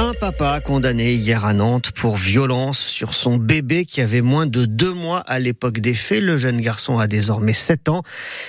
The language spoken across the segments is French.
Un papa condamné hier à Nantes pour violence sur son bébé qui avait moins de deux mois à l'époque des faits. Le jeune garçon a désormais 7 ans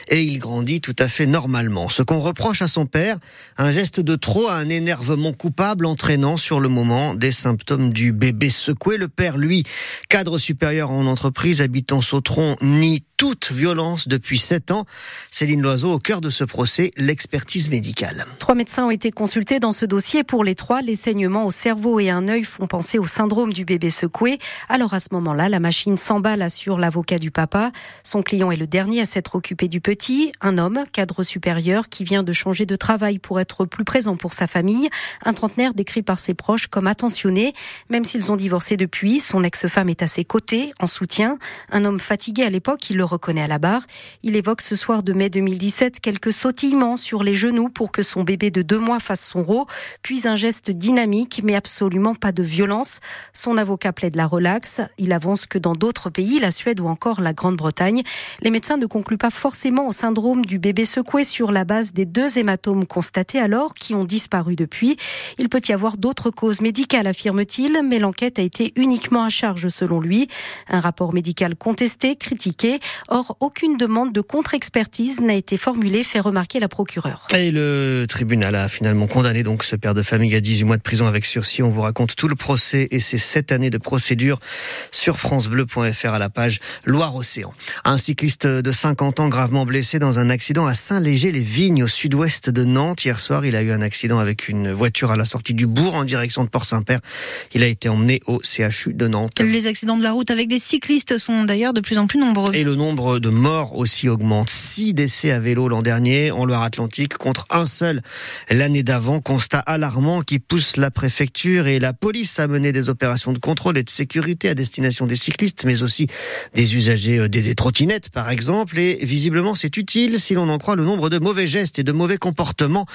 et il grandit tout à fait normalement. Ce qu'on reproche à son père, un geste de trop, un énervement coupable entraînant sur le moment des symptômes du bébé secoué. Le père, lui, cadre supérieur en entreprise, habitant Sautron, nie toute violence depuis 7 ans. Céline Loiseau, au cœur de ce procès, l'expertise médicale. Trois médecins ont été consultés dans ce dossier. Pour les trois, les saignements au cerveau et un œil font penser au syndrome du bébé secoué. Alors à ce moment-là, la machine s'emballe, assure l'avocat du papa. Son client est le dernier à s'être occupé du petit, un homme, cadre supérieur, qui vient de changer de travail pour être plus présent pour sa famille. Un trentenaire décrit par ses proches comme attentionné. Même s'ils ont divorcé depuis, son ex-femme est à ses côtés, en soutien. Un homme fatigué à l'époque, il le à la barre. Il évoque ce soir de mai 2017 quelques sautillements sur les genoux pour que son bébé de deux mois fasse son rot, puis un geste dynamique mais absolument pas de violence. Son avocat plaide la relaxe. Il avance que dans d'autres pays, la Suède ou encore la Grande-Bretagne, les médecins ne concluent pas forcément au syndrome du bébé secoué sur la base des deux hématomes constatés alors qui ont disparu depuis. Il peut y avoir d'autres causes médicales, affirme-t-il, mais l'enquête a été uniquement à charge selon lui. Un rapport médical contesté, critiqué. Or, aucune demande de contre-expertise n'a été formulée, fait remarquer la procureure. Et le tribunal a finalement condamné donc ce père de famille à 18 mois de prison avec sursis. On vous raconte tout le procès et ses sept années de procédure sur francebleu.fr à la page Loire-Océan. Un cycliste de 50 ans gravement blessé dans un accident à Saint-Léger-les-Vignes au sud-ouest de Nantes. Hier soir, il a eu un accident avec une voiture à la sortie du bourg en direction de Port-Saint-Père. Il a été emmené au CHU de Nantes. Les accidents de la route avec des cyclistes sont d'ailleurs de plus en plus nombreux. Et le nombre de morts aussi augmente. Six décès à vélo l'an dernier en Loire-Atlantique contre un seul l'année d'avant. Constat alarmant qui pousse la préfecture et la police à mener des opérations de contrôle et de sécurité à destination des cyclistes, mais aussi des usagers euh, des, des trottinettes, par exemple. Et visiblement, c'est utile si l'on en croit le nombre de mauvais gestes et de mauvais comportements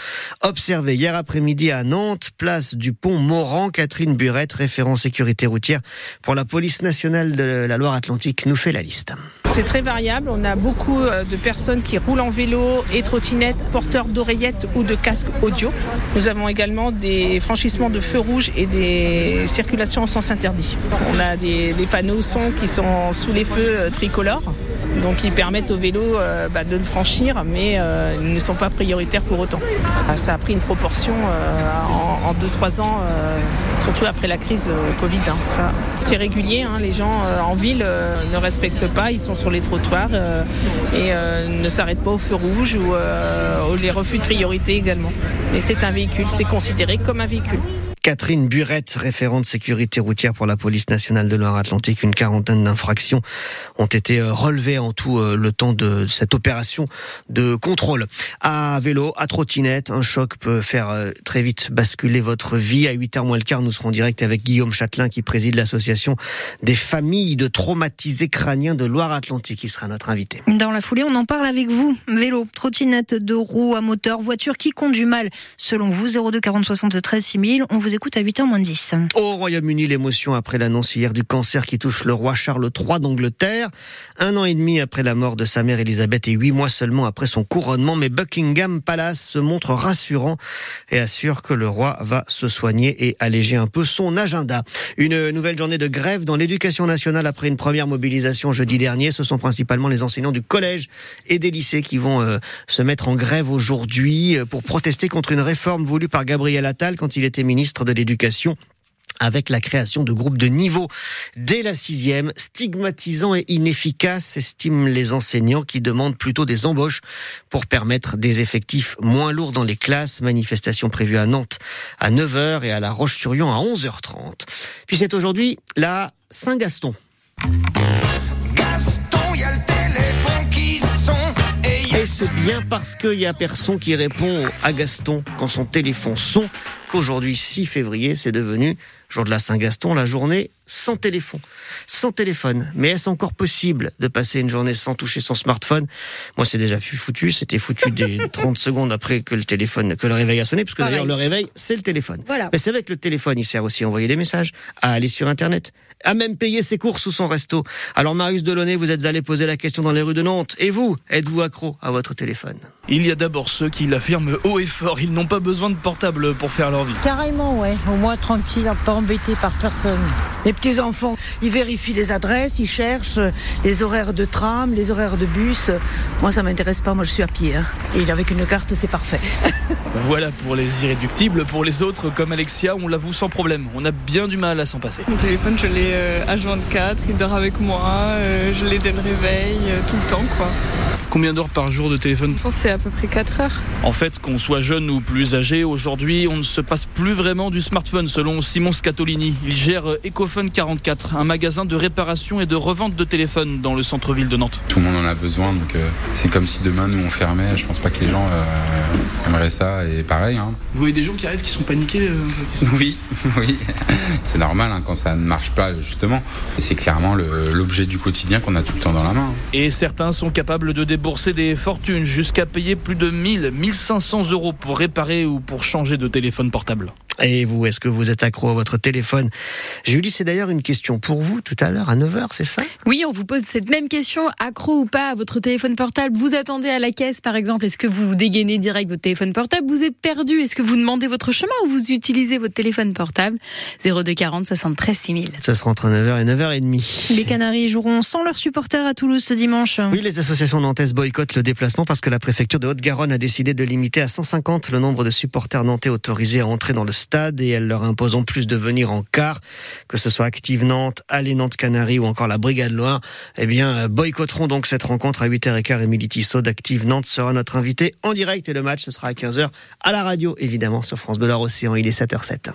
observés hier après-midi à Nantes, place du pont Moran. Catherine Burette, référent sécurité routière pour la police nationale de la Loire-Atlantique, nous fait la liste. C'est très On a beaucoup euh, de personnes qui roulent en vélo et trottinettes, porteurs d'oreillettes ou de casques audio. Nous avons également des franchissements de feux rouges et des circulations en sens interdit. On a des, panneaux son qui sont sous les feux euh, tricolores. Donc ils permettent au vélo euh, bah, de le franchir, mais euh, ils ne sont pas prioritaires pour autant. Ah, Ça a pris une proportion en 2-3 ans, surtout après la crise euh, Covid. hein. C'est régulier, hein. les gens euh, en ville euh, ne respectent pas, ils sont sur les trottoirs et ne s'arrêtent pas au feu rouge ou, les refus de priorité également. Mais c'est un véhicule, c'est considéré comme un véhicule. Catherine Burette, référente sécurité routière pour la police nationale de Loire-Atlantique. Une quarantaine d'infractions ont été euh, relevées en tout euh, le temps de cette opération de contrôle. À vélo, à trottinette, un choc peut faire euh, très vite basculer votre vie. À 8h moins le quart, nous serons en direct avec Guillaume Châtelain qui préside l'association des familles de traumatisés crâniens de Loire-Atlantique. qui sera notre invité. Dans la foulée, on en parle avec vous. Vélo, trottinette de roues à moteur, voiture qui conduit mal. Selon vous, 02 40 73 6000. On vous écoute à 8h moins 10. Au Royaume-Uni, l'émotion après l'annonce hier du cancer qui touche le roi Charles III d'Angleterre. Un an et demi après la mort de sa mère Elisabeth et huit mois seulement après son couronnement. Mais Buckingham Palace se montre rassurant et assure que le roi va se soigner et alléger un peu son agenda. Une nouvelle journée de grève dans l'éducation nationale après une première mobilisation jeudi dernier. Ce sont principalement les enseignants du collège et des lycées qui vont euh, se mettre en grève aujourd'hui euh, pour protester contre une réforme voulue par Gabriel Attal quand il était ministre de l'Éducation avec la création de groupes de niveau dès la sixième, stigmatisant et inefficace, estiment les enseignants qui demandent plutôt des embauches pour permettre des effectifs moins lourds dans les classes. Manifestation prévue à Nantes à 9h et à La Roche-sur-Yon à 11h30. Puis c'est aujourd'hui la Saint-Gaston. C'est bien parce qu'il y a personne qui répond à Gaston quand son téléphone sonne qu'aujourd'hui, 6 février, c'est devenu jour de la Saint-Gaston, la journée sans téléphone. Sans téléphone. Mais est-ce encore possible de passer une journée sans toucher son smartphone? Moi, c'est déjà plus foutu. C'était foutu des 30 secondes après que le téléphone, que le réveil a sonné, parce que d'ailleurs, le réveil, c'est le téléphone. Voilà. Mais c'est vrai que le téléphone, il sert aussi à envoyer des messages, à aller sur Internet, a même payé ses courses ou son resto. Alors Marius Delaunay, vous êtes allé poser la question dans les rues de Nantes. Et vous, êtes-vous accro à votre téléphone? Il y a d'abord ceux qui l'affirment haut et fort. Ils n'ont pas besoin de portable pour faire leur vie. Carrément, ouais. Au moins tranquille, pas embêté par personne. Les petits enfants, ils vérifient les adresses, ils cherchent les horaires de tram, les horaires de bus. Moi, ça m'intéresse pas. Moi, je suis à pied. Hein. Et avec une carte, c'est parfait. voilà pour les irréductibles. Pour les autres, comme Alexia, on l'avoue sans problème. On a bien du mal à s'en passer. Mon téléphone, je l'ai à H24. Il dort avec moi. Euh, je l'ai dès le réveil, euh, tout le temps, quoi. Combien d'heures par jour de téléphone Je pense c'est à peu près 4 heures. En fait, qu'on soit jeune ou plus âgé, aujourd'hui, on ne se passe plus vraiment du smartphone, selon Simon Scatolini. Il gère Ecophone 44, un magasin de réparation et de revente de téléphones dans le centre-ville de Nantes. Tout le monde en a besoin, donc euh, c'est comme si demain nous on fermait. Je pense pas que les gens euh, aimeraient ça, et pareil. Hein. Vous voyez des gens qui arrivent qui sont paniqués euh, qui sont... Oui, oui. c'est normal hein, quand ça ne marche pas, justement. Et c'est clairement l'objet du quotidien qu'on a tout le temps dans la main. Et certains sont capables de débourser des fortunes jusqu'à payer plus de 1000, 1500 euros pour réparer ou pour changer de téléphone portable. Et vous, est-ce que vous êtes accro à votre téléphone? Julie, c'est d'ailleurs une question pour vous tout à l'heure à 9h, c'est ça? Oui, on vous pose cette même question, accro ou pas à votre téléphone portable? Vous attendez à la caisse par exemple, est-ce que vous dégainez direct votre téléphone portable? Vous êtes perdu, est-ce que vous demandez votre chemin ou vous utilisez votre téléphone portable? 0240 73 6000. Ce sera entre 9h et 9h30. Les Canaries joueront sans leurs supporters à Toulouse ce dimanche. Oui, les associations nantaises boycottent le déplacement parce que la préfecture de Haute-Garonne a décidé de limiter à 150 le nombre de supporters nantais autorisés à entrer dans le stade et elle leur impose en plus de venir en quart, que ce soit Active Nantes, Allez Nantes Canaries ou encore la Brigade Loire, eh bien, boycotteront donc cette rencontre à 8h15. Émilie Tissot d'Active Nantes sera notre invité en direct et le match ce sera à 15h à la radio, évidemment, sur France Bleu Océan. Il est 7h07.